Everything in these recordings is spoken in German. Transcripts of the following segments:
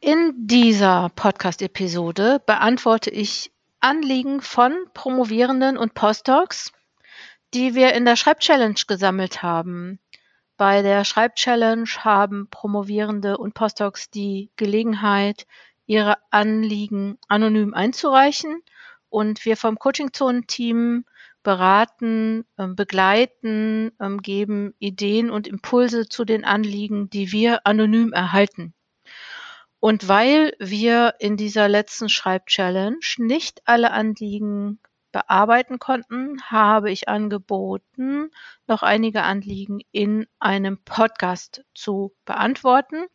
In dieser Podcast-Episode beantworte ich Anliegen von Promovierenden und Postdocs, die wir in der Schreibchallenge gesammelt haben. Bei der Schreibchallenge haben Promovierende und Postdocs die Gelegenheit, ihre Anliegen anonym einzureichen und wir vom Coaching-Zonen-Team beraten, ähm, begleiten, ähm, geben Ideen und Impulse zu den Anliegen, die wir anonym erhalten. Und weil wir in dieser letzten Schreibchallenge nicht alle Anliegen bearbeiten konnten, habe ich angeboten, noch einige Anliegen in einem Podcast zu beantworten.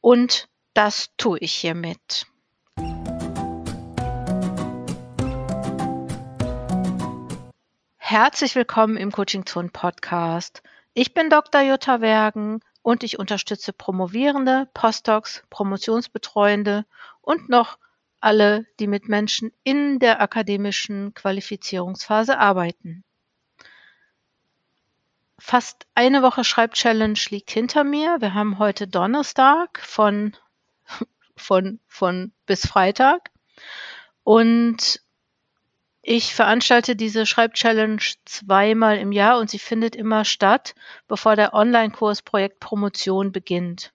Und das tue ich hiermit. Herzlich willkommen im Coaching Zone Podcast. Ich bin Dr. Jutta Wergen und ich unterstütze Promovierende, Postdocs, Promotionsbetreuende und noch alle, die mit Menschen in der akademischen Qualifizierungsphase arbeiten. Fast eine Woche Schreibchallenge liegt hinter mir. Wir haben heute Donnerstag von, von, von bis Freitag. Und ich veranstalte diese Schreibchallenge zweimal im Jahr und sie findet immer statt, bevor der Online-Kurs Projekt Promotion beginnt.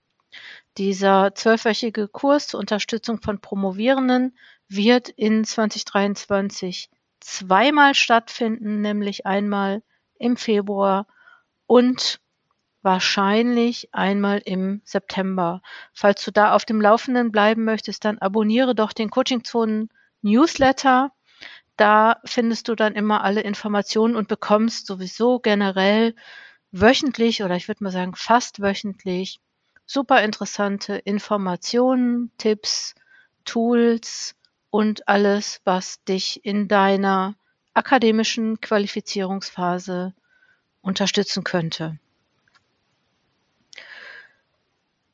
Dieser zwölfwöchige Kurs zur Unterstützung von Promovierenden wird in 2023 zweimal stattfinden, nämlich einmal im Februar und wahrscheinlich einmal im September. Falls du da auf dem Laufenden bleiben möchtest, dann abonniere doch den Coaching Zonen Newsletter da findest du dann immer alle Informationen und bekommst sowieso generell wöchentlich oder ich würde mal sagen fast wöchentlich super interessante Informationen, Tipps, Tools und alles, was dich in deiner akademischen Qualifizierungsphase unterstützen könnte.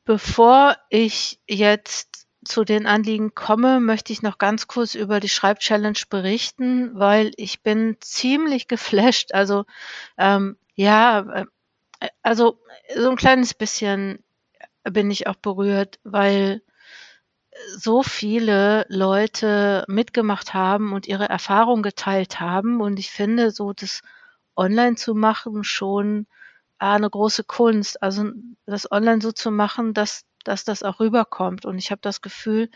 Bevor ich jetzt zu den Anliegen komme, möchte ich noch ganz kurz über die Schreibchallenge berichten, weil ich bin ziemlich geflasht. Also ähm, ja, äh, also so ein kleines bisschen bin ich auch berührt, weil so viele Leute mitgemacht haben und ihre Erfahrung geteilt haben. Und ich finde, so das online zu machen schon ah, eine große Kunst. Also das online so zu machen, dass dass das auch rüberkommt. Und ich habe das Gefühl,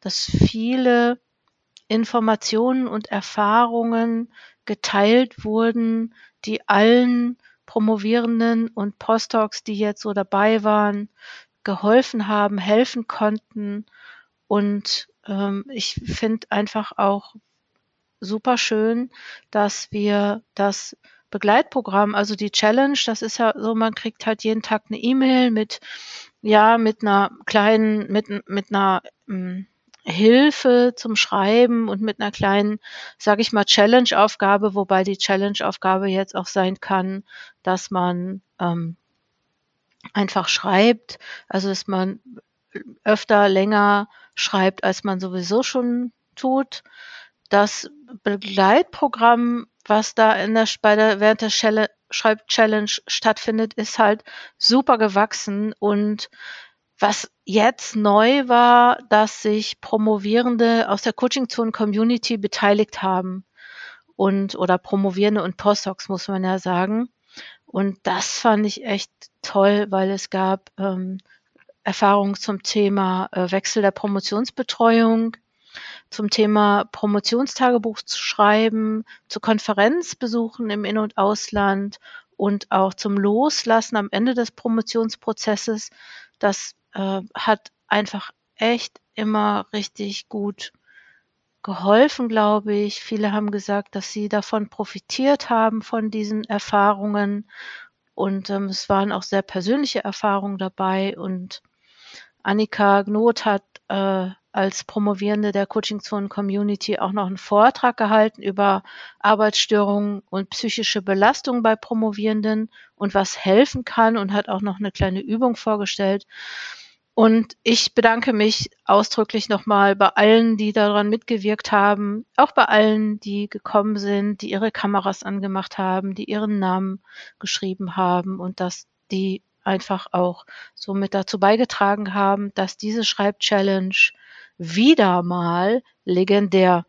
dass viele Informationen und Erfahrungen geteilt wurden, die allen Promovierenden und Postdocs, die jetzt so dabei waren, geholfen haben, helfen konnten. Und ähm, ich finde einfach auch super schön, dass wir das Begleitprogramm, also die Challenge, das ist ja so, man kriegt halt jeden Tag eine E-Mail mit ja, mit einer kleinen, mit, mit einer hm, Hilfe zum Schreiben und mit einer kleinen, sage ich mal, Challenge-Aufgabe, wobei die Challenge-Aufgabe jetzt auch sein kann, dass man ähm, einfach schreibt, also dass man öfter länger schreibt, als man sowieso schon tut. Das Begleitprogramm, was da in der, bei der, während der Schreib-Challenge stattfindet, ist halt super gewachsen. Und was jetzt neu war, dass sich Promovierende aus der Coaching-Zone-Community beteiligt haben. Und, oder Promovierende und Postdocs, muss man ja sagen. Und das fand ich echt toll, weil es gab ähm, Erfahrungen zum Thema äh, Wechsel der Promotionsbetreuung, zum Thema Promotionstagebuch zu schreiben, zu Konferenzbesuchen im In- und Ausland und auch zum Loslassen am Ende des Promotionsprozesses. Das äh, hat einfach echt immer richtig gut geholfen, glaube ich. Viele haben gesagt, dass sie davon profitiert haben, von diesen Erfahrungen. Und ähm, es waren auch sehr persönliche Erfahrungen dabei. Und Annika Gnot hat äh, als Promovierende der Coaching Zone Community auch noch einen Vortrag gehalten über Arbeitsstörungen und psychische Belastung bei Promovierenden und was helfen kann und hat auch noch eine kleine Übung vorgestellt. Und ich bedanke mich ausdrücklich nochmal bei allen, die daran mitgewirkt haben, auch bei allen, die gekommen sind, die ihre Kameras angemacht haben, die ihren Namen geschrieben haben und dass die einfach auch so mit dazu beigetragen haben, dass diese Schreibchallenge wieder mal legendär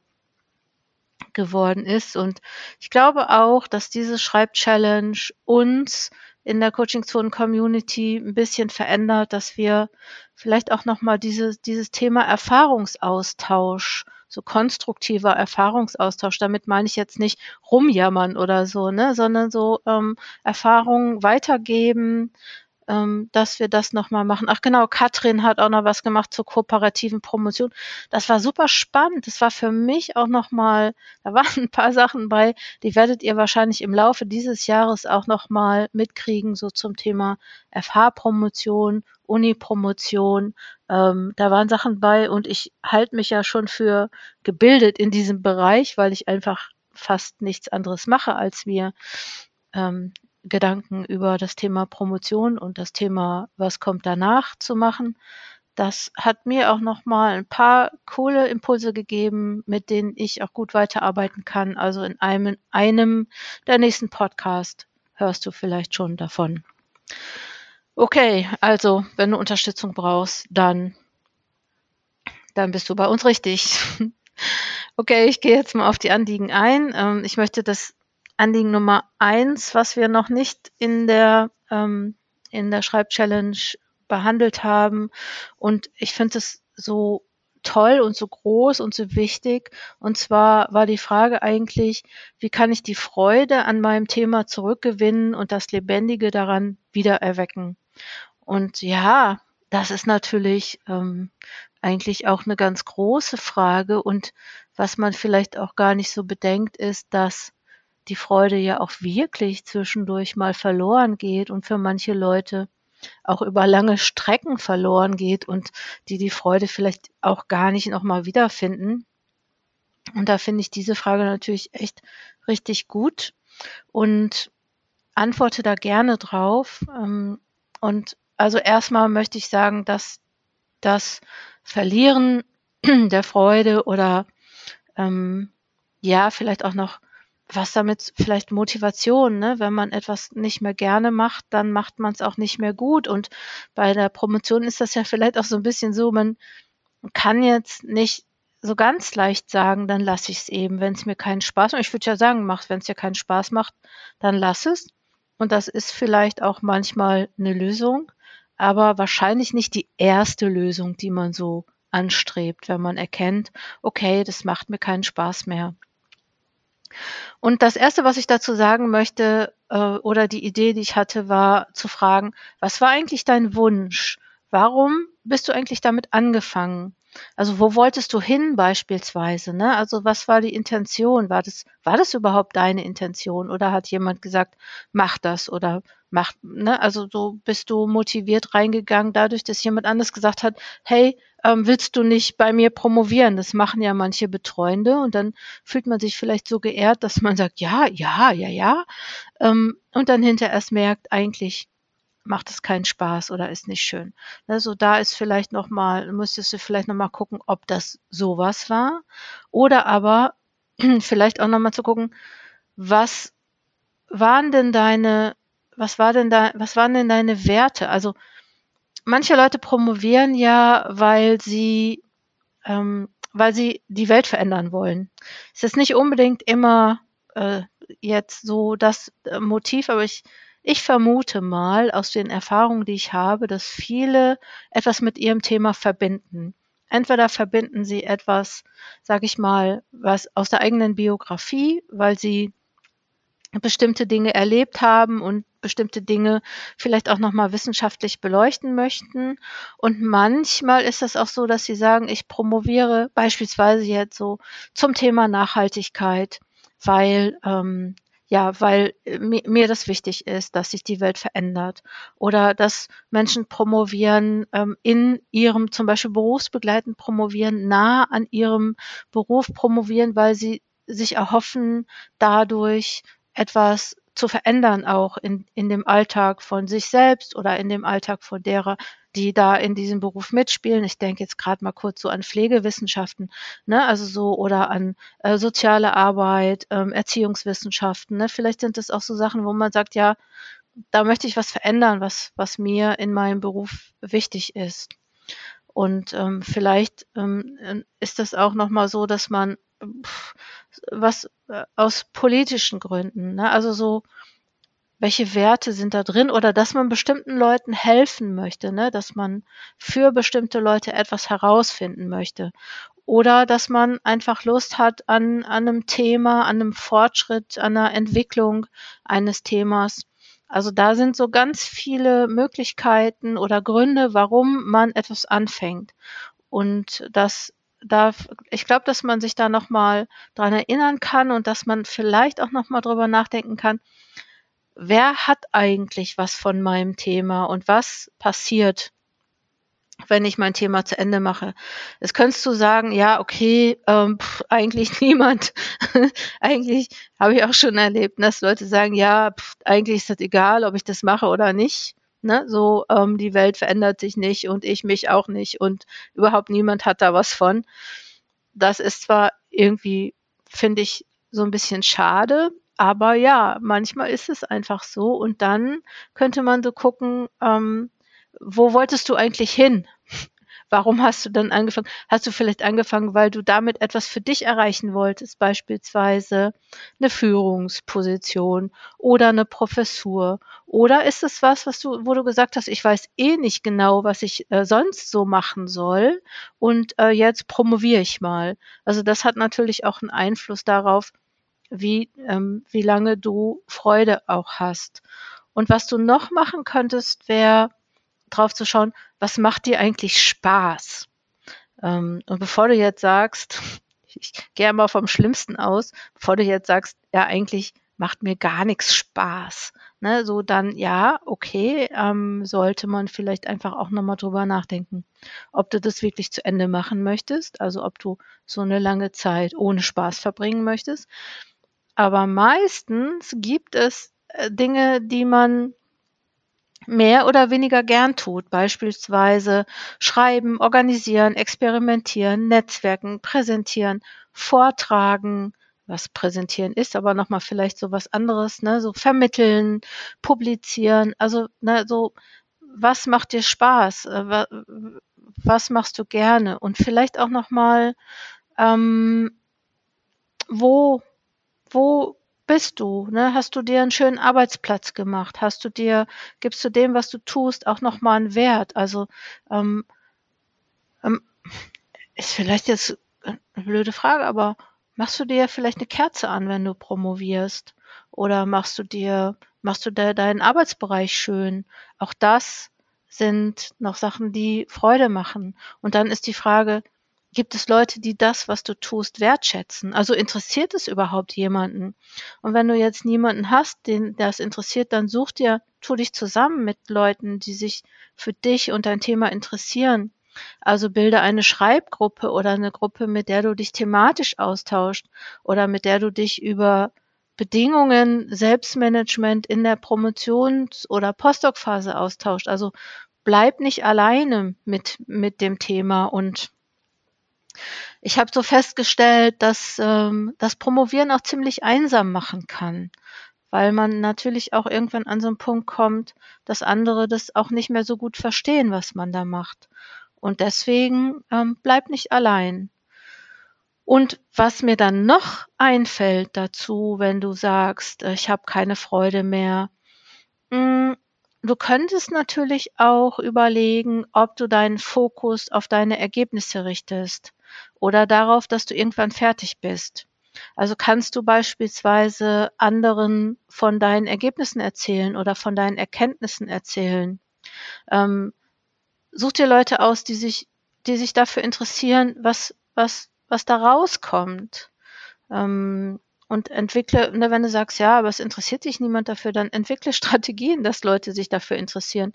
geworden ist. Und ich glaube auch, dass diese Schreibchallenge uns in der Coaching Zone Community ein bisschen verändert, dass wir vielleicht auch nochmal dieses, dieses Thema Erfahrungsaustausch, so konstruktiver Erfahrungsaustausch, damit meine ich jetzt nicht rumjammern oder so, ne, sondern so ähm, Erfahrungen weitergeben, ähm, dass wir das nochmal machen. Ach genau, Katrin hat auch noch was gemacht zur kooperativen Promotion. Das war super spannend. Das war für mich auch nochmal, da waren ein paar Sachen bei, die werdet ihr wahrscheinlich im Laufe dieses Jahres auch nochmal mitkriegen, so zum Thema FH-Promotion, Uni-Promotion. Ähm, da waren Sachen bei und ich halte mich ja schon für gebildet in diesem Bereich, weil ich einfach fast nichts anderes mache, als mir ähm, Gedanken über das Thema Promotion und das Thema, was kommt danach zu machen. Das hat mir auch noch mal ein paar coole Impulse gegeben, mit denen ich auch gut weiterarbeiten kann. Also in einem, einem der nächsten Podcast hörst du vielleicht schon davon. Okay, also wenn du Unterstützung brauchst, dann, dann bist du bei uns richtig. Okay, ich gehe jetzt mal auf die Anliegen ein. Ähm, ich möchte das Anliegen Nummer eins, was wir noch nicht in der, ähm, in der Schreibchallenge behandelt haben. Und ich finde es so toll und so groß und so wichtig. Und zwar war die Frage eigentlich, wie kann ich die Freude an meinem Thema zurückgewinnen und das Lebendige daran wieder erwecken? Und ja, das ist natürlich ähm, eigentlich auch eine ganz große Frage. Und was man vielleicht auch gar nicht so bedenkt, ist, dass die Freude ja auch wirklich zwischendurch mal verloren geht und für manche Leute auch über lange Strecken verloren geht und die die Freude vielleicht auch gar nicht nochmal wiederfinden. Und da finde ich diese Frage natürlich echt richtig gut und antworte da gerne drauf. Ähm, und also erstmal möchte ich sagen, dass das Verlieren der Freude oder ähm, ja, vielleicht auch noch was damit vielleicht Motivation, ne? Wenn man etwas nicht mehr gerne macht, dann macht man es auch nicht mehr gut. Und bei der Promotion ist das ja vielleicht auch so ein bisschen so, man kann jetzt nicht so ganz leicht sagen, dann lasse ich es eben, wenn es mir keinen Spaß macht. Ich würde ja sagen, macht, wenn es dir keinen Spaß macht, dann lass es. Und das ist vielleicht auch manchmal eine Lösung, aber wahrscheinlich nicht die erste Lösung, die man so anstrebt, wenn man erkennt, okay, das macht mir keinen Spaß mehr. Und das Erste, was ich dazu sagen möchte, äh, oder die Idee, die ich hatte, war zu fragen, was war eigentlich dein Wunsch? Warum bist du eigentlich damit angefangen? Also wo wolltest du hin beispielsweise? Ne? Also was war die Intention? War das, war das überhaupt deine Intention? Oder hat jemand gesagt, mach das oder mach, ne? Also so bist du motiviert reingegangen, dadurch, dass jemand anders gesagt hat, hey, ähm, willst du nicht bei mir promovieren? Das machen ja manche Betreuende und dann fühlt man sich vielleicht so geehrt, dass man sagt, ja, ja, ja, ja. Ähm, und dann hinterher erst merkt, eigentlich macht es keinen Spaß oder ist nicht schön. Also da ist vielleicht nochmal, müsstest du vielleicht nochmal gucken, ob das sowas war. Oder aber vielleicht auch nochmal zu gucken, was waren denn deine, was war denn da, was waren denn deine Werte? Also manche Leute promovieren ja, weil sie, ähm, weil sie die Welt verändern wollen. Es ist nicht unbedingt immer äh, jetzt so das äh, Motiv, aber ich ich vermute mal aus den Erfahrungen, die ich habe, dass viele etwas mit ihrem Thema verbinden. Entweder verbinden sie etwas, sage ich mal, was aus der eigenen Biografie, weil sie bestimmte Dinge erlebt haben und bestimmte Dinge vielleicht auch nochmal wissenschaftlich beleuchten möchten. Und manchmal ist es auch so, dass sie sagen, ich promoviere beispielsweise jetzt so zum Thema Nachhaltigkeit, weil ähm, ja, weil äh, mir, das wichtig ist, dass sich die Welt verändert. Oder dass Menschen promovieren ähm, in ihrem zum Beispiel berufsbegleitend promovieren, nah an ihrem Beruf promovieren, weil sie sich erhoffen, dadurch etwas zu verändern, auch in, in dem Alltag von sich selbst oder in dem Alltag von derer, die da in diesem Beruf mitspielen. Ich denke jetzt gerade mal kurz so an Pflegewissenschaften, ne, also so oder an äh, soziale Arbeit, ähm, Erziehungswissenschaften. Ne? Vielleicht sind das auch so Sachen, wo man sagt, ja, da möchte ich was verändern, was, was mir in meinem Beruf wichtig ist. Und ähm, vielleicht ähm, ist das auch nochmal so, dass man pff, was äh, aus politischen Gründen, ne? also so, welche Werte sind da drin oder dass man bestimmten Leuten helfen möchte, ne? dass man für bestimmte Leute etwas herausfinden möchte. Oder dass man einfach Lust hat an, an einem Thema, an einem Fortschritt, an einer Entwicklung eines Themas. Also da sind so ganz viele Möglichkeiten oder Gründe, warum man etwas anfängt. Und das da, ich glaube, dass man sich da nochmal dran erinnern kann und dass man vielleicht auch nochmal drüber nachdenken kann, wer hat eigentlich was von meinem Thema und was passiert, wenn ich mein Thema zu Ende mache. Jetzt könntest du sagen, ja, okay, ähm, pff, eigentlich niemand. eigentlich habe ich auch schon erlebt, dass Leute sagen, ja, pff, eigentlich ist das egal, ob ich das mache oder nicht. Ne? So, ähm, die Welt verändert sich nicht und ich mich auch nicht und überhaupt niemand hat da was von. Das ist zwar irgendwie, finde ich, so ein bisschen schade, aber ja, manchmal ist es einfach so und dann könnte man so gucken, ähm, wo wolltest du eigentlich hin? Warum hast du dann angefangen? Hast du vielleicht angefangen, weil du damit etwas für dich erreichen wolltest, beispielsweise eine Führungsposition oder eine Professur? Oder ist es was, was du, wo du gesagt hast, ich weiß eh nicht genau, was ich äh, sonst so machen soll und äh, jetzt promoviere ich mal? Also das hat natürlich auch einen Einfluss darauf, wie, ähm, wie lange du Freude auch hast. Und was du noch machen könntest, wäre drauf zu schauen, was macht dir eigentlich Spaß? Ähm, und bevor du jetzt sagst, ich gehe mal vom Schlimmsten aus, bevor du jetzt sagst, ja, eigentlich macht mir gar nichts Spaß. Ne, so dann, ja, okay, ähm, sollte man vielleicht einfach auch nochmal drüber nachdenken, ob du das wirklich zu Ende machen möchtest, also ob du so eine lange Zeit ohne Spaß verbringen möchtest. Aber meistens gibt es äh, Dinge, die man mehr oder weniger gern tut, beispielsweise schreiben, organisieren, experimentieren, netzwerken, präsentieren, vortragen, was präsentieren ist, aber nochmal vielleicht so was anderes, ne, so vermitteln, publizieren, also ne, so was macht dir Spaß, äh, was machst du gerne? Und vielleicht auch nochmal, ähm, wo, wo bist du? Ne? Hast du dir einen schönen Arbeitsplatz gemacht? Hast du dir, gibst du dem, was du tust, auch nochmal einen Wert? Also ähm, ähm, ist vielleicht jetzt eine blöde Frage, aber machst du dir vielleicht eine Kerze an, wenn du promovierst? Oder machst du dir, machst du dir deinen Arbeitsbereich schön? Auch das sind noch Sachen, die Freude machen. Und dann ist die Frage, gibt es Leute, die das, was du tust, wertschätzen? Also interessiert es überhaupt jemanden? Und wenn du jetzt niemanden hast, den das interessiert, dann such dir, tu dich zusammen mit Leuten, die sich für dich und dein Thema interessieren. Also bilde eine Schreibgruppe oder eine Gruppe, mit der du dich thematisch austauscht oder mit der du dich über Bedingungen, Selbstmanagement in der Promotions- oder Postdoc-Phase austauscht. Also bleib nicht alleine mit, mit dem Thema und ich habe so festgestellt, dass ähm, das Promovieren auch ziemlich einsam machen kann, weil man natürlich auch irgendwann an so einen Punkt kommt, dass andere das auch nicht mehr so gut verstehen, was man da macht. Und deswegen ähm, bleib nicht allein. Und was mir dann noch einfällt dazu, wenn du sagst, äh, ich habe keine Freude mehr, hm, du könntest natürlich auch überlegen, ob du deinen Fokus auf deine Ergebnisse richtest oder darauf, dass du irgendwann fertig bist. Also kannst du beispielsweise anderen von deinen Ergebnissen erzählen oder von deinen Erkenntnissen erzählen. Ähm, such dir Leute aus, die sich, die sich dafür interessieren, was, was, was da rauskommt. Ähm, und entwickle, ne, wenn du sagst, ja, aber es interessiert sich niemand dafür, dann entwickle Strategien, dass Leute sich dafür interessieren.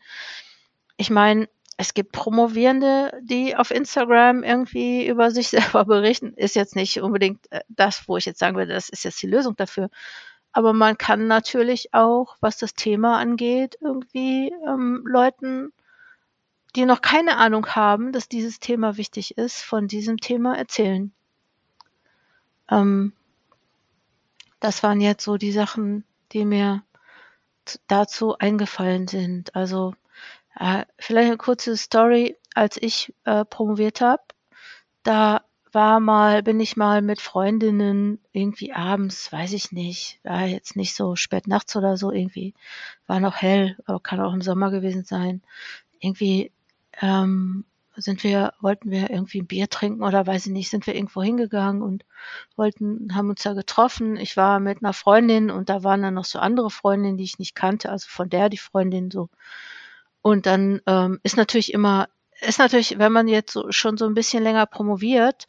Ich meine, es gibt Promovierende, die auf Instagram irgendwie über sich selber berichten. Ist jetzt nicht unbedingt äh, das, wo ich jetzt sagen würde, das ist jetzt die Lösung dafür. Aber man kann natürlich auch, was das Thema angeht, irgendwie ähm, Leuten, die noch keine Ahnung haben, dass dieses Thema wichtig ist, von diesem Thema erzählen. Ähm, das waren jetzt so die Sachen, die mir dazu eingefallen sind. Also äh, vielleicht eine kurze Story, als ich äh, promoviert habe, da war mal, bin ich mal mit Freundinnen irgendwie abends, weiß ich nicht, war jetzt nicht so spät nachts oder so, irgendwie war noch hell, aber kann auch im Sommer gewesen sein. Irgendwie ähm, sind wir, wollten wir irgendwie ein Bier trinken oder weiß ich nicht, sind wir irgendwo hingegangen und wollten, haben uns da getroffen. Ich war mit einer Freundin und da waren dann noch so andere Freundinnen, die ich nicht kannte, also von der die Freundin so. Und dann ähm, ist natürlich immer, ist natürlich, wenn man jetzt so, schon so ein bisschen länger promoviert,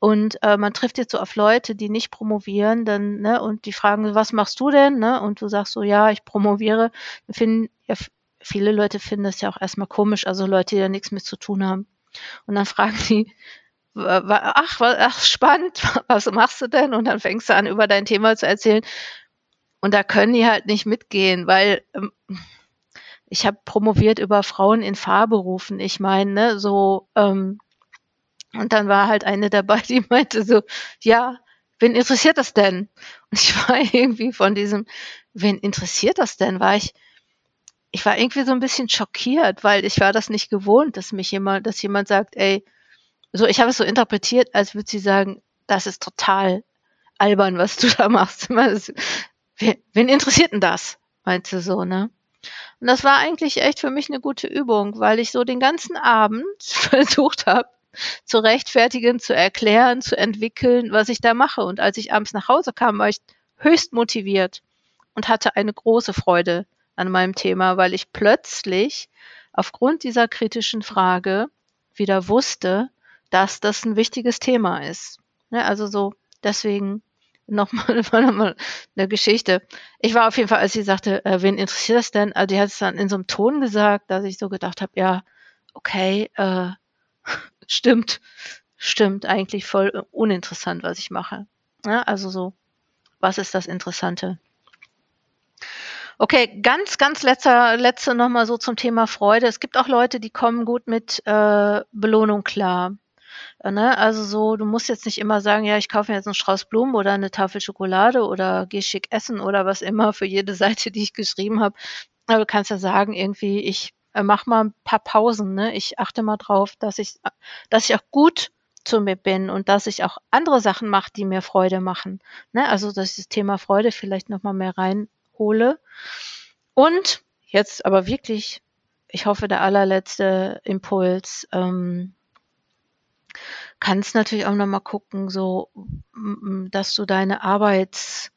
und äh, man trifft jetzt so auf Leute, die nicht promovieren, dann, ne, und die fragen, was machst du denn? Ne? Und du sagst so, ja, ich promoviere. Finden, ja, viele Leute finden das ja auch erstmal komisch, also Leute, die da nichts mit zu tun haben. Und dann fragen die, ach, ach, spannend, was machst du denn? Und dann fängst du an, über dein Thema zu erzählen. Und da können die halt nicht mitgehen, weil ähm, ich habe promoviert über Frauen in Fahrberufen. Ich meine, ne, so, ähm, und dann war halt eine dabei, die meinte so, ja, wen interessiert das denn? Und ich war irgendwie von diesem, wen interessiert das denn, war ich, ich war irgendwie so ein bisschen schockiert, weil ich war das nicht gewohnt, dass mich jemand, dass jemand sagt, ey, so, ich habe es so interpretiert, als würde sie sagen, das ist total albern, was du da machst. Wen, wen interessiert denn das? Meinte so, ne? Und das war eigentlich echt für mich eine gute Übung, weil ich so den ganzen Abend versucht habe, zu rechtfertigen, zu erklären, zu entwickeln, was ich da mache. Und als ich abends nach Hause kam, war ich höchst motiviert und hatte eine große Freude an meinem Thema, weil ich plötzlich aufgrund dieser kritischen Frage wieder wusste, dass das ein wichtiges Thema ist. Ja, also so, deswegen nochmal noch eine Geschichte. Ich war auf jeden Fall, als sie sagte, äh, wen interessiert das denn? Also die hat es dann in so einem Ton gesagt, dass ich so gedacht habe, ja, okay, äh, stimmt, stimmt, eigentlich voll uninteressant, was ich mache. Ja, also so, was ist das Interessante? Okay, ganz, ganz letzter, letzte nochmal so zum Thema Freude. Es gibt auch Leute, die kommen gut mit äh, Belohnung klar. Äh, ne? Also so, du musst jetzt nicht immer sagen, ja, ich kaufe mir jetzt einen Strauß Blumen oder eine Tafel Schokolade oder geh schick essen oder was immer für jede Seite, die ich geschrieben habe. Aber du kannst ja sagen, irgendwie, ich äh, mach mal ein paar Pausen. Ne? Ich achte mal drauf, dass ich, dass ich auch gut zu mir bin und dass ich auch andere Sachen mache, die mir Freude machen. Ne? Also dass ich das Thema Freude vielleicht nochmal mehr reinhole. Und jetzt aber wirklich, ich hoffe, der allerletzte Impuls, ähm, kannst natürlich auch nochmal gucken, so, dass du deine Arbeits,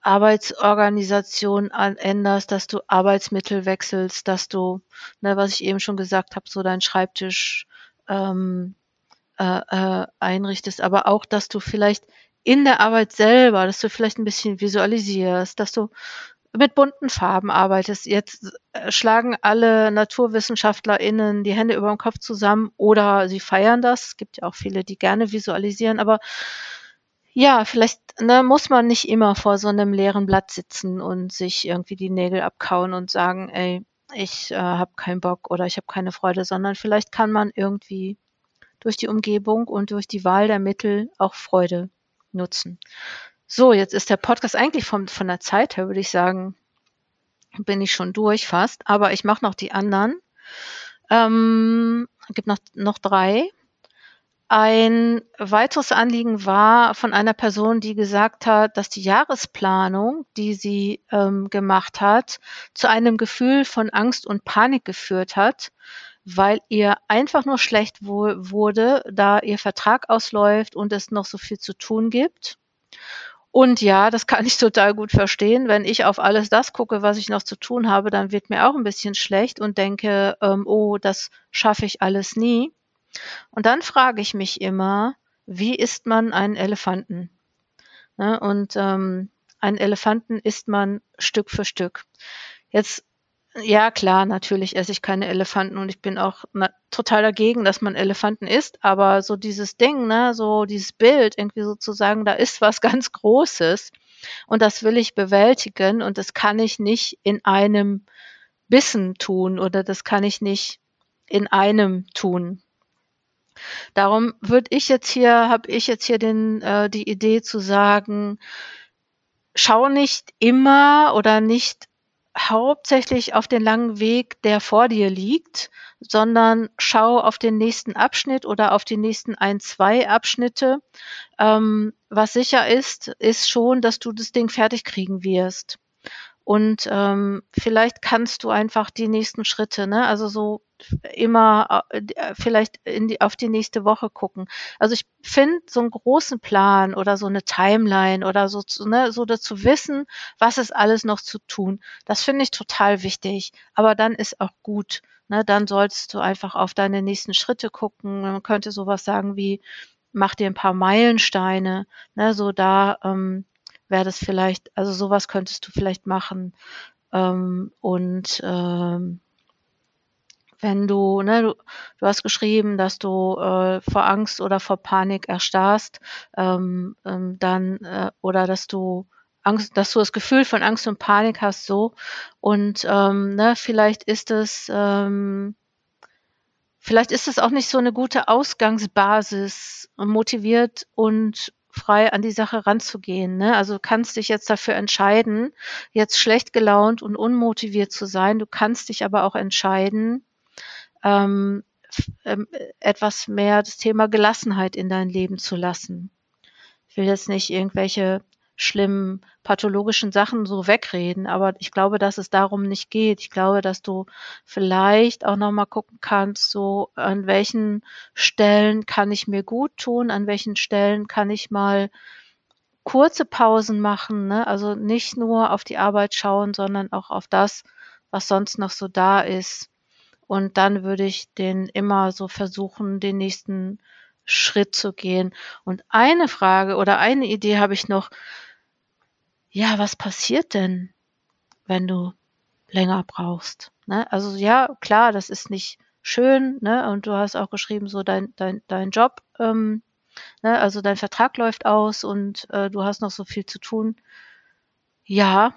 Arbeitsorganisation änderst, dass du Arbeitsmittel wechselst, dass du, ne, was ich eben schon gesagt habe, so deinen Schreibtisch ähm, äh, äh, einrichtest, aber auch, dass du vielleicht in der Arbeit selber, dass du vielleicht ein bisschen visualisierst, dass du mit bunten Farben arbeitest. Jetzt äh, schlagen alle NaturwissenschaftlerInnen die Hände über den Kopf zusammen oder sie feiern das. Es gibt ja auch viele, die gerne visualisieren, aber ja, vielleicht ne, muss man nicht immer vor so einem leeren Blatt sitzen und sich irgendwie die Nägel abkauen und sagen, ey, ich äh, habe keinen Bock oder ich habe keine Freude, sondern vielleicht kann man irgendwie durch die Umgebung und durch die Wahl der Mittel auch Freude nutzen. So, jetzt ist der Podcast eigentlich von, von der Zeit her, würde ich sagen, bin ich schon durch fast, aber ich mache noch die anderen. Ähm, gibt noch, noch drei. Ein weiteres Anliegen war von einer Person, die gesagt hat, dass die Jahresplanung, die sie ähm, gemacht hat, zu einem Gefühl von Angst und Panik geführt hat, weil ihr einfach nur schlecht wurde, da ihr Vertrag ausläuft und es noch so viel zu tun gibt. Und ja, das kann ich total gut verstehen. Wenn ich auf alles das gucke, was ich noch zu tun habe, dann wird mir auch ein bisschen schlecht und denke, ähm, oh, das schaffe ich alles nie. Und dann frage ich mich immer, wie isst man einen Elefanten? Ne? Und ähm, einen Elefanten isst man Stück für Stück. Jetzt, ja klar, natürlich esse ich keine Elefanten und ich bin auch na, total dagegen, dass man Elefanten isst, aber so dieses Ding, ne, so dieses Bild, irgendwie sozusagen, da ist was ganz Großes und das will ich bewältigen und das kann ich nicht in einem Bissen tun oder das kann ich nicht in einem tun. Darum würde ich jetzt hier, habe ich jetzt hier den, äh, die Idee zu sagen, schau nicht immer oder nicht hauptsächlich auf den langen Weg, der vor dir liegt, sondern schau auf den nächsten Abschnitt oder auf die nächsten ein, zwei Abschnitte. Ähm, was sicher ist, ist schon, dass du das Ding fertig kriegen wirst. Und ähm, vielleicht kannst du einfach die nächsten Schritte, ne? Also so immer äh, äh, vielleicht in die, auf die nächste Woche gucken. Also ich finde so einen großen Plan oder so eine Timeline oder so, ne, so dazu wissen, was ist alles noch zu tun. Das finde ich total wichtig. Aber dann ist auch gut. Ne, dann solltest du einfach auf deine nächsten Schritte gucken. Man könnte sowas sagen wie, mach dir ein paar Meilensteine. Ne, so da ähm, wäre das vielleicht, also sowas könntest du vielleicht machen. Ähm, und ähm, wenn du, ne, du, du hast geschrieben, dass du äh, vor Angst oder vor Panik erstarrst, ähm, ähm, dann äh, oder dass du Angst, dass du das Gefühl von Angst und Panik hast, so und ähm, ne, vielleicht ist es ähm, vielleicht ist es auch nicht so eine gute Ausgangsbasis, motiviert und frei an die Sache ranzugehen. Ne? Also du kannst dich jetzt dafür entscheiden, jetzt schlecht gelaunt und unmotiviert zu sein. Du kannst dich aber auch entscheiden, ähm, ähm, etwas mehr das Thema Gelassenheit in dein Leben zu lassen. Ich will jetzt nicht irgendwelche schlimmen pathologischen Sachen so wegreden, aber ich glaube, dass es darum nicht geht. Ich glaube, dass du vielleicht auch noch mal gucken kannst, so an welchen Stellen kann ich mir gut tun, an welchen Stellen kann ich mal kurze Pausen machen, ne? also nicht nur auf die Arbeit schauen, sondern auch auf das, was sonst noch so da ist. Und dann würde ich den immer so versuchen, den nächsten Schritt zu gehen. Und eine Frage oder eine Idee habe ich noch. Ja, was passiert denn, wenn du länger brauchst? Ne? Also ja, klar, das ist nicht schön, ne? Und du hast auch geschrieben, so dein, dein, dein Job, ähm, ne? also dein Vertrag läuft aus und äh, du hast noch so viel zu tun. Ja,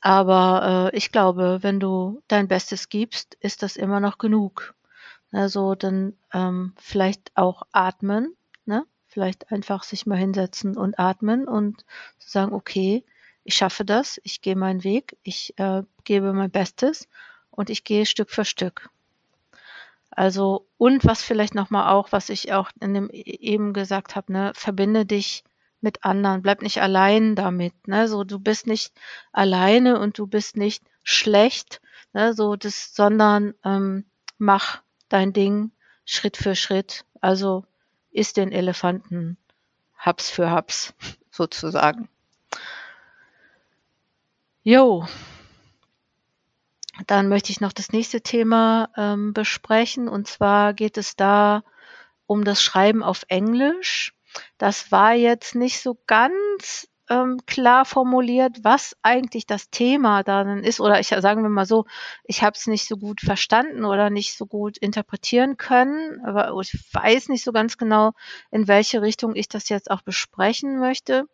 aber äh, ich glaube, wenn du dein Bestes gibst, ist das immer noch genug. Also dann ähm, vielleicht auch atmen, ne? Vielleicht einfach sich mal hinsetzen und atmen und sagen, okay, ich schaffe das, ich gehe meinen Weg, ich äh, gebe mein Bestes und ich gehe Stück für Stück. Also und was vielleicht noch mal auch, was ich auch in dem e-, eben gesagt habe, ne, verbinde dich mit anderen. Bleib nicht allein damit. Ne? So, du bist nicht alleine und du bist nicht schlecht, ne? so das, sondern ähm, mach dein Ding Schritt für Schritt. Also isst den Elefanten Haps für Haps sozusagen. Jo. Dann möchte ich noch das nächste Thema ähm, besprechen und zwar geht es da um das Schreiben auf Englisch. Das war jetzt nicht so ganz ähm, klar formuliert, was eigentlich das Thema dann ist. Oder ich sagen wir mal so, ich habe es nicht so gut verstanden oder nicht so gut interpretieren können. Aber ich weiß nicht so ganz genau, in welche Richtung ich das jetzt auch besprechen möchte.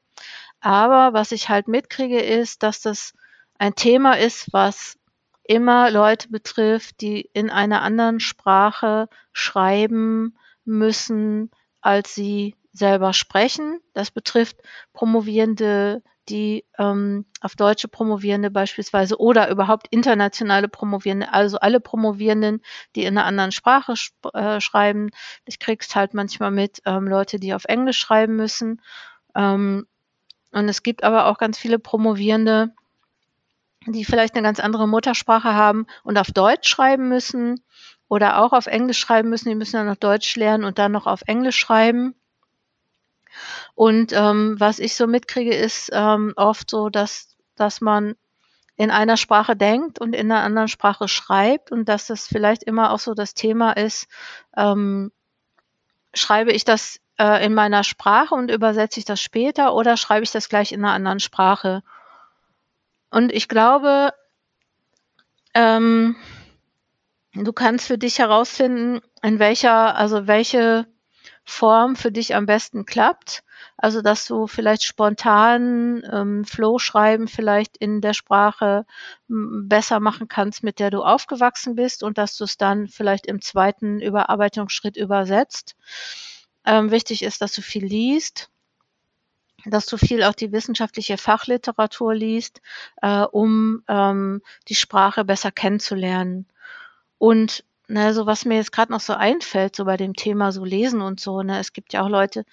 Aber was ich halt mitkriege, ist, dass das ein Thema ist, was immer Leute betrifft, die in einer anderen Sprache schreiben müssen, als sie selber sprechen. Das betrifft Promovierende, die ähm, auf Deutsche Promovierende beispielsweise oder überhaupt internationale Promovierende, also alle Promovierenden, die in einer anderen Sprache sch äh, schreiben. Ich krieg's halt manchmal mit ähm, Leute, die auf Englisch schreiben müssen. Ähm, und es gibt aber auch ganz viele Promovierende, die vielleicht eine ganz andere Muttersprache haben und auf Deutsch schreiben müssen oder auch auf Englisch schreiben müssen. Die müssen dann noch Deutsch lernen und dann noch auf Englisch schreiben. Und ähm, was ich so mitkriege, ist ähm, oft so, dass, dass man in einer Sprache denkt und in einer anderen Sprache schreibt und dass das vielleicht immer auch so das Thema ist, ähm, schreibe ich das äh, in meiner Sprache und übersetze ich das später oder schreibe ich das gleich in einer anderen Sprache? Und ich glaube, ähm, du kannst für dich herausfinden, in welcher, also welche Form für dich am besten klappt. Also, dass du vielleicht spontan ähm, Flow schreiben vielleicht in der Sprache besser machen kannst, mit der du aufgewachsen bist und dass du es dann vielleicht im zweiten Überarbeitungsschritt übersetzt. Ähm, wichtig ist, dass du viel liest, dass du viel auch die wissenschaftliche Fachliteratur liest, äh, um ähm, die Sprache besser kennenzulernen. Und ne, so was mir jetzt gerade noch so einfällt, so bei dem Thema so Lesen und so, ne, es gibt ja auch Leute,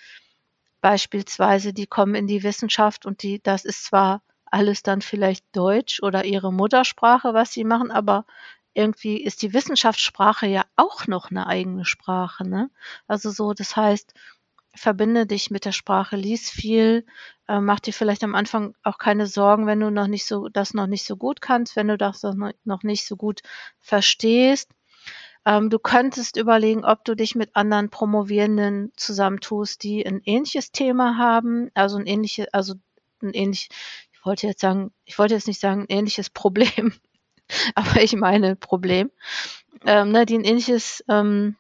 beispielsweise, die kommen in die Wissenschaft und die, das ist zwar alles dann vielleicht Deutsch oder ihre Muttersprache, was sie machen, aber irgendwie ist die Wissenschaftssprache ja auch noch eine eigene Sprache, ne? Also so, das heißt, verbinde dich mit der Sprache, lies viel, äh, mach dir vielleicht am Anfang auch keine Sorgen, wenn du noch nicht so, das noch nicht so gut kannst, wenn du das noch nicht so gut verstehst. Ähm, du könntest überlegen, ob du dich mit anderen Promovierenden zusammentust, die ein ähnliches Thema haben, also ein ähnliches, also ein ähnlich, ich wollte jetzt sagen, ich wollte jetzt nicht sagen, ein ähnliches Problem, aber ich meine Problem, ähm, ne, die ein ähnliches ähm,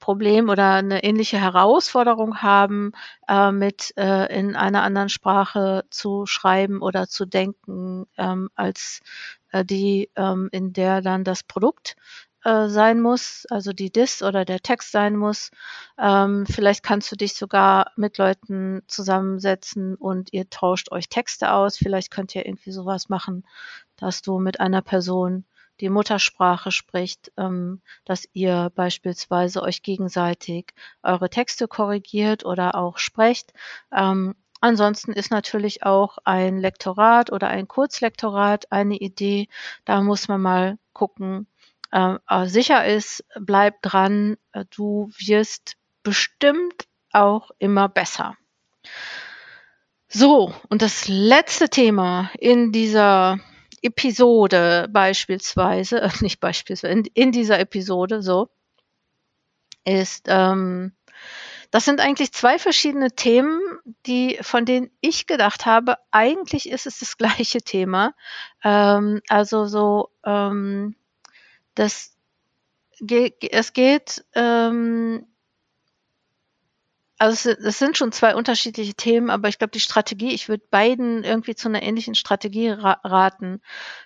Problem oder eine ähnliche Herausforderung haben, äh, mit äh, in einer anderen Sprache zu schreiben oder zu denken, ähm, als äh, die, ähm, in der dann das Produkt äh, sein muss, also die Dis oder der Text sein muss. Ähm, vielleicht kannst du dich sogar mit Leuten zusammensetzen und ihr tauscht euch Texte aus. Vielleicht könnt ihr irgendwie sowas machen, dass du mit einer Person die Muttersprache spricht, ähm, dass ihr beispielsweise euch gegenseitig eure Texte korrigiert oder auch sprecht. Ähm, ansonsten ist natürlich auch ein Lektorat oder ein Kurzlektorat eine Idee. Da muss man mal gucken. Äh, sicher ist, bleib dran. Du wirst bestimmt auch immer besser. So, und das letzte Thema in dieser Episode beispielsweise, äh, nicht beispielsweise, in, in, dieser Episode so, ist, ähm, das sind eigentlich zwei verschiedene Themen, die, von denen ich gedacht habe, eigentlich ist es das gleiche Thema. Ähm, also so, ähm, das, es geht ähm, also es, es, sind schon zwei unterschiedliche Themen, aber ich glaube, die Strategie, ich würde beiden irgendwie zu einer ähnlichen Strategie ra raten.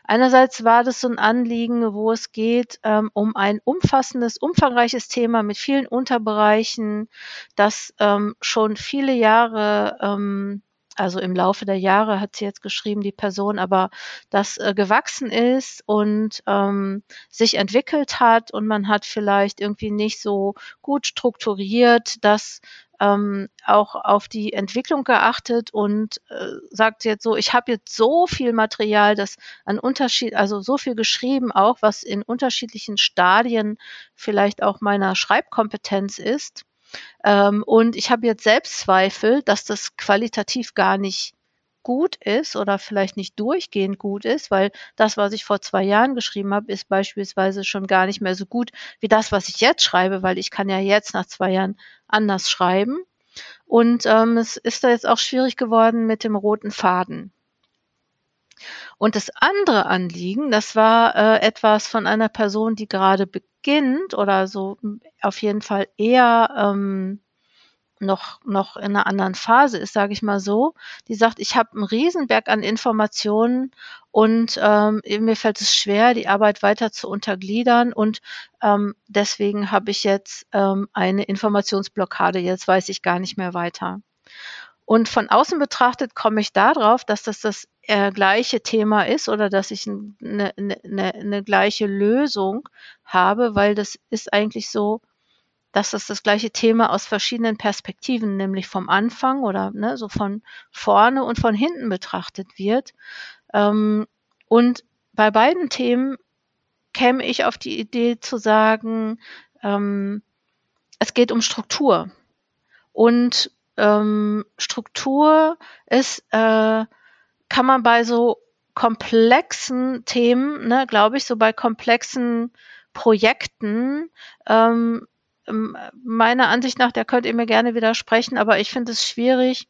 Einerseits war das so ein Anliegen, wo es geht ähm, um ein umfassendes, umfangreiches Thema mit vielen Unterbereichen, das ähm, schon viele Jahre ähm, also im Laufe der Jahre hat sie jetzt geschrieben, die Person, aber das äh, gewachsen ist und ähm, sich entwickelt hat und man hat vielleicht irgendwie nicht so gut strukturiert, dass ähm, auch auf die Entwicklung geachtet und äh, sagt jetzt so, ich habe jetzt so viel Material, das an Unterschied, also so viel geschrieben auch, was in unterschiedlichen Stadien vielleicht auch meiner Schreibkompetenz ist. Ähm, und ich habe jetzt Selbstzweifel, dass das qualitativ gar nicht gut ist oder vielleicht nicht durchgehend gut ist, weil das, was ich vor zwei Jahren geschrieben habe, ist beispielsweise schon gar nicht mehr so gut wie das, was ich jetzt schreibe, weil ich kann ja jetzt nach zwei Jahren anders schreiben. Und ähm, es ist da jetzt auch schwierig geworden mit dem roten Faden. Und das andere Anliegen, das war äh, etwas von einer Person, die gerade beginnt oder so auf jeden Fall eher ähm, noch, noch in einer anderen Phase ist, sage ich mal so, die sagt, ich habe einen Riesenberg an Informationen und ähm, mir fällt es schwer, die Arbeit weiter zu untergliedern und ähm, deswegen habe ich jetzt ähm, eine Informationsblockade. Jetzt weiß ich gar nicht mehr weiter. Und von außen betrachtet komme ich darauf, dass das das äh, gleiche Thema ist oder dass ich eine, eine, eine gleiche Lösung habe, weil das ist eigentlich so, dass das das gleiche Thema aus verschiedenen Perspektiven, nämlich vom Anfang oder ne, so von vorne und von hinten betrachtet wird. Ähm, und bei beiden Themen käme ich auf die Idee zu sagen, ähm, es geht um Struktur. Und ähm, Struktur ist, äh, kann man bei so komplexen Themen, ne, glaube ich, so bei komplexen Projekten ähm, ähm, meiner Ansicht nach, der könnt ihr mir gerne widersprechen, aber ich finde es schwierig,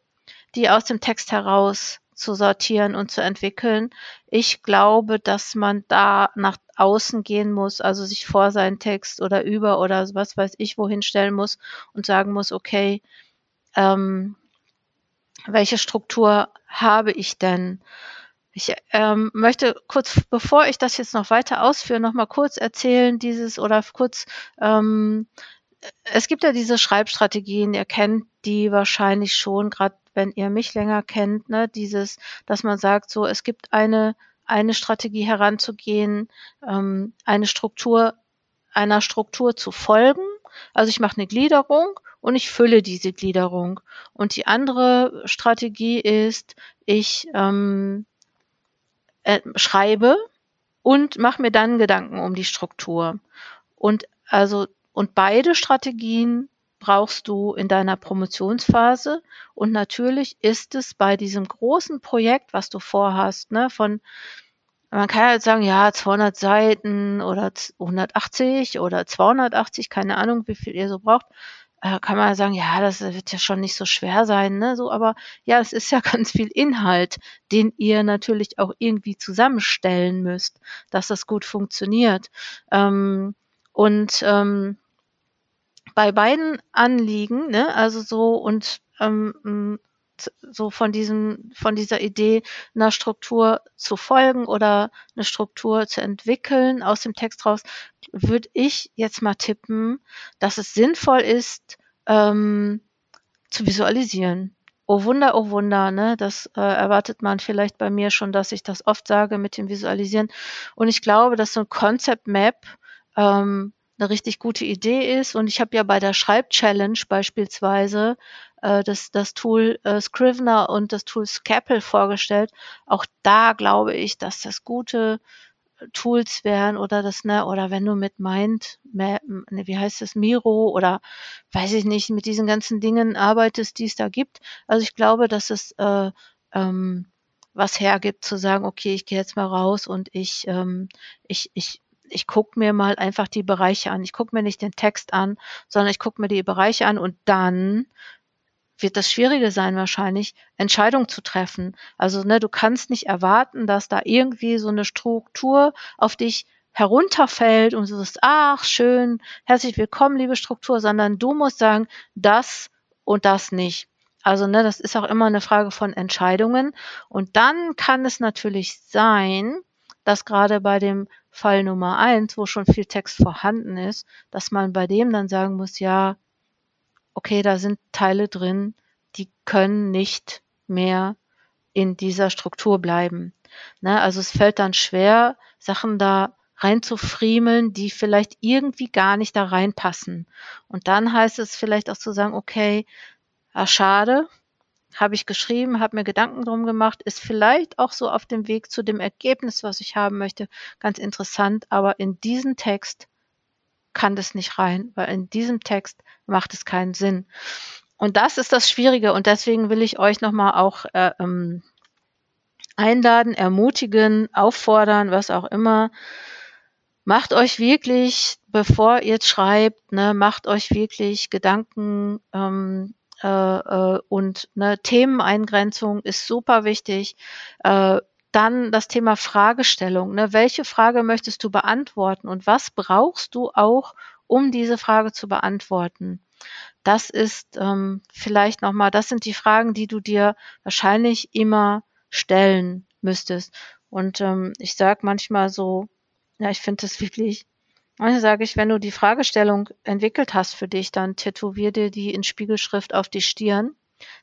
die aus dem Text heraus zu sortieren und zu entwickeln. Ich glaube, dass man da nach außen gehen muss, also sich vor seinen Text oder über oder was weiß ich wohin stellen muss und sagen muss, okay, ähm, welche Struktur habe ich denn? Ich ähm, möchte kurz, bevor ich das jetzt noch weiter ausführe, noch mal kurz erzählen, dieses oder kurz ähm, es gibt ja diese Schreibstrategien, ihr kennt die wahrscheinlich schon, gerade wenn ihr mich länger kennt, ne, dieses, dass man sagt, so, es gibt eine, eine Strategie heranzugehen, ähm, eine Struktur, einer Struktur zu folgen. Also ich mache eine Gliederung und ich fülle diese Gliederung. Und die andere Strategie ist, ich ähm, äh, schreibe und mache mir dann Gedanken um die Struktur. Und also und beide Strategien brauchst du in deiner Promotionsphase. Und natürlich ist es bei diesem großen Projekt, was du vorhast, ne, von, man kann halt sagen, ja, 200 Seiten oder 180 oder 280, keine Ahnung, wie viel ihr so braucht, äh, kann man sagen, ja, das wird ja schon nicht so schwer sein, ne, so, aber ja, es ist ja ganz viel Inhalt, den ihr natürlich auch irgendwie zusammenstellen müsst, dass das gut funktioniert. Ähm, und ähm, bei beiden Anliegen, ne, also so und ähm, so von diesem, von dieser Idee einer Struktur zu folgen oder eine Struktur zu entwickeln aus dem Text raus, würde ich jetzt mal tippen, dass es sinnvoll ist, ähm, zu visualisieren. Oh Wunder, oh Wunder, ne? Das äh, erwartet man vielleicht bei mir schon, dass ich das oft sage mit dem Visualisieren. Und ich glaube, dass so ein Concept Map ähm, eine richtig gute Idee ist. Und ich habe ja bei der Schreibchallenge beispielsweise äh, das, das Tool äh, Scrivener und das Tool Scapel vorgestellt. Auch da glaube ich, dass das gute Tools wären oder das, ne, oder wenn du mit Mind, ne, wie heißt das, Miro oder weiß ich nicht, mit diesen ganzen Dingen arbeitest, die es da gibt. Also ich glaube, dass es äh, ähm, was hergibt, zu sagen, okay, ich gehe jetzt mal raus und ich, ähm, ich, ich ich gucke mir mal einfach die Bereiche an. Ich gucke mir nicht den Text an, sondern ich gucke mir die Bereiche an und dann wird das Schwierige sein wahrscheinlich, Entscheidungen zu treffen. Also ne, du kannst nicht erwarten, dass da irgendwie so eine Struktur auf dich herunterfällt und du sagst, ach schön, herzlich willkommen, liebe Struktur, sondern du musst sagen, das und das nicht. Also ne, das ist auch immer eine Frage von Entscheidungen. Und dann kann es natürlich sein, dass gerade bei dem Fall Nummer eins, wo schon viel Text vorhanden ist, dass man bei dem dann sagen muss, ja, okay, da sind Teile drin, die können nicht mehr in dieser Struktur bleiben. Ne? Also es fällt dann schwer, Sachen da reinzufriemeln, die vielleicht irgendwie gar nicht da reinpassen. Und dann heißt es vielleicht auch zu sagen, okay, ah, schade, habe ich geschrieben, habe mir Gedanken drum gemacht, ist vielleicht auch so auf dem Weg zu dem Ergebnis, was ich haben möchte, ganz interessant, aber in diesen Text kann das nicht rein, weil in diesem Text macht es keinen Sinn. Und das ist das Schwierige und deswegen will ich euch nochmal auch äh, ähm, einladen, ermutigen, auffordern, was auch immer. Macht euch wirklich, bevor ihr schreibt, ne, macht euch wirklich Gedanken, ähm, äh, äh, und ne, Themeneingrenzung ist super wichtig. Äh, dann das Thema Fragestellung. Ne? Welche Frage möchtest du beantworten und was brauchst du auch, um diese Frage zu beantworten? Das ist ähm, vielleicht nochmal, das sind die Fragen, die du dir wahrscheinlich immer stellen müsstest. Und ähm, ich sage manchmal so, ja, ich finde das wirklich also sage ich, wenn du die Fragestellung entwickelt hast für dich, dann tätowier dir die in Spiegelschrift auf die Stirn,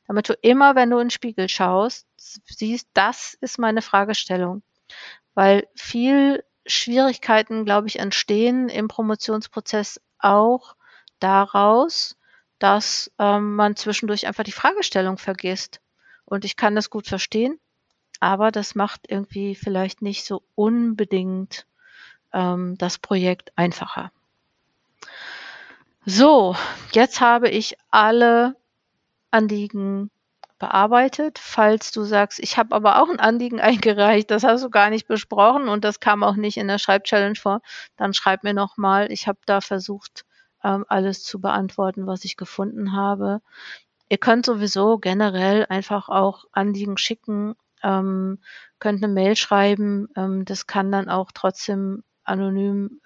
damit du immer, wenn du in den Spiegel schaust, siehst, das ist meine Fragestellung. Weil viel Schwierigkeiten, glaube ich, entstehen im Promotionsprozess auch daraus, dass ähm, man zwischendurch einfach die Fragestellung vergisst. Und ich kann das gut verstehen, aber das macht irgendwie vielleicht nicht so unbedingt ähm, das Projekt einfacher. So, jetzt habe ich alle Anliegen bearbeitet. Falls du sagst, ich habe aber auch ein Anliegen eingereicht, das hast du gar nicht besprochen und das kam auch nicht in der Schreibchallenge vor, dann schreib mir nochmal. Ich habe da versucht, ähm, alles zu beantworten, was ich gefunden habe. Ihr könnt sowieso generell einfach auch Anliegen schicken, ähm, könnt eine Mail schreiben. Ähm, das kann dann auch trotzdem anonym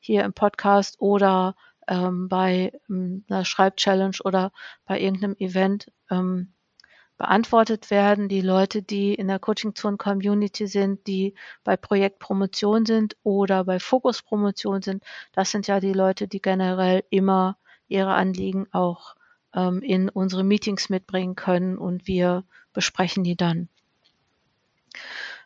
hier im Podcast oder ähm, bei ähm, einer Schreibchallenge oder bei irgendeinem Event ähm, beantwortet werden. Die Leute, die in der Coaching Zone Community sind, die bei Projektpromotion sind oder bei Fokuspromotion sind, das sind ja die Leute, die generell immer ihre Anliegen auch ähm, in unsere Meetings mitbringen können und wir besprechen die dann.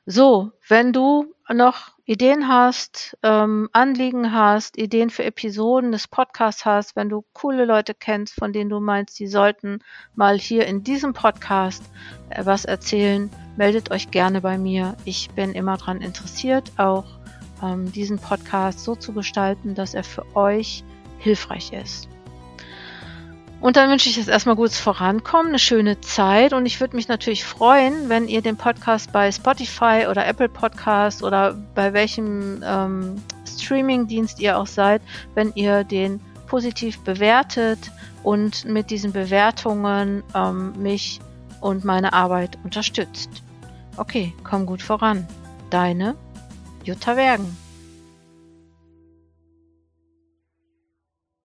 So, wenn du noch Ideen hast, ähm, Anliegen hast, Ideen für Episoden des Podcasts hast, wenn du coole Leute kennst, von denen du meinst, die sollten mal hier in diesem Podcast äh, was erzählen, meldet euch gerne bei mir. Ich bin immer daran interessiert, auch ähm, diesen Podcast so zu gestalten, dass er für euch hilfreich ist. Und dann wünsche ich jetzt erstmal gutes Vorankommen, eine schöne Zeit und ich würde mich natürlich freuen, wenn ihr den Podcast bei Spotify oder Apple Podcast oder bei welchem ähm, Streaming-Dienst ihr auch seid, wenn ihr den positiv bewertet und mit diesen Bewertungen ähm, mich und meine Arbeit unterstützt. Okay, komm gut voran. Deine Jutta Wergen.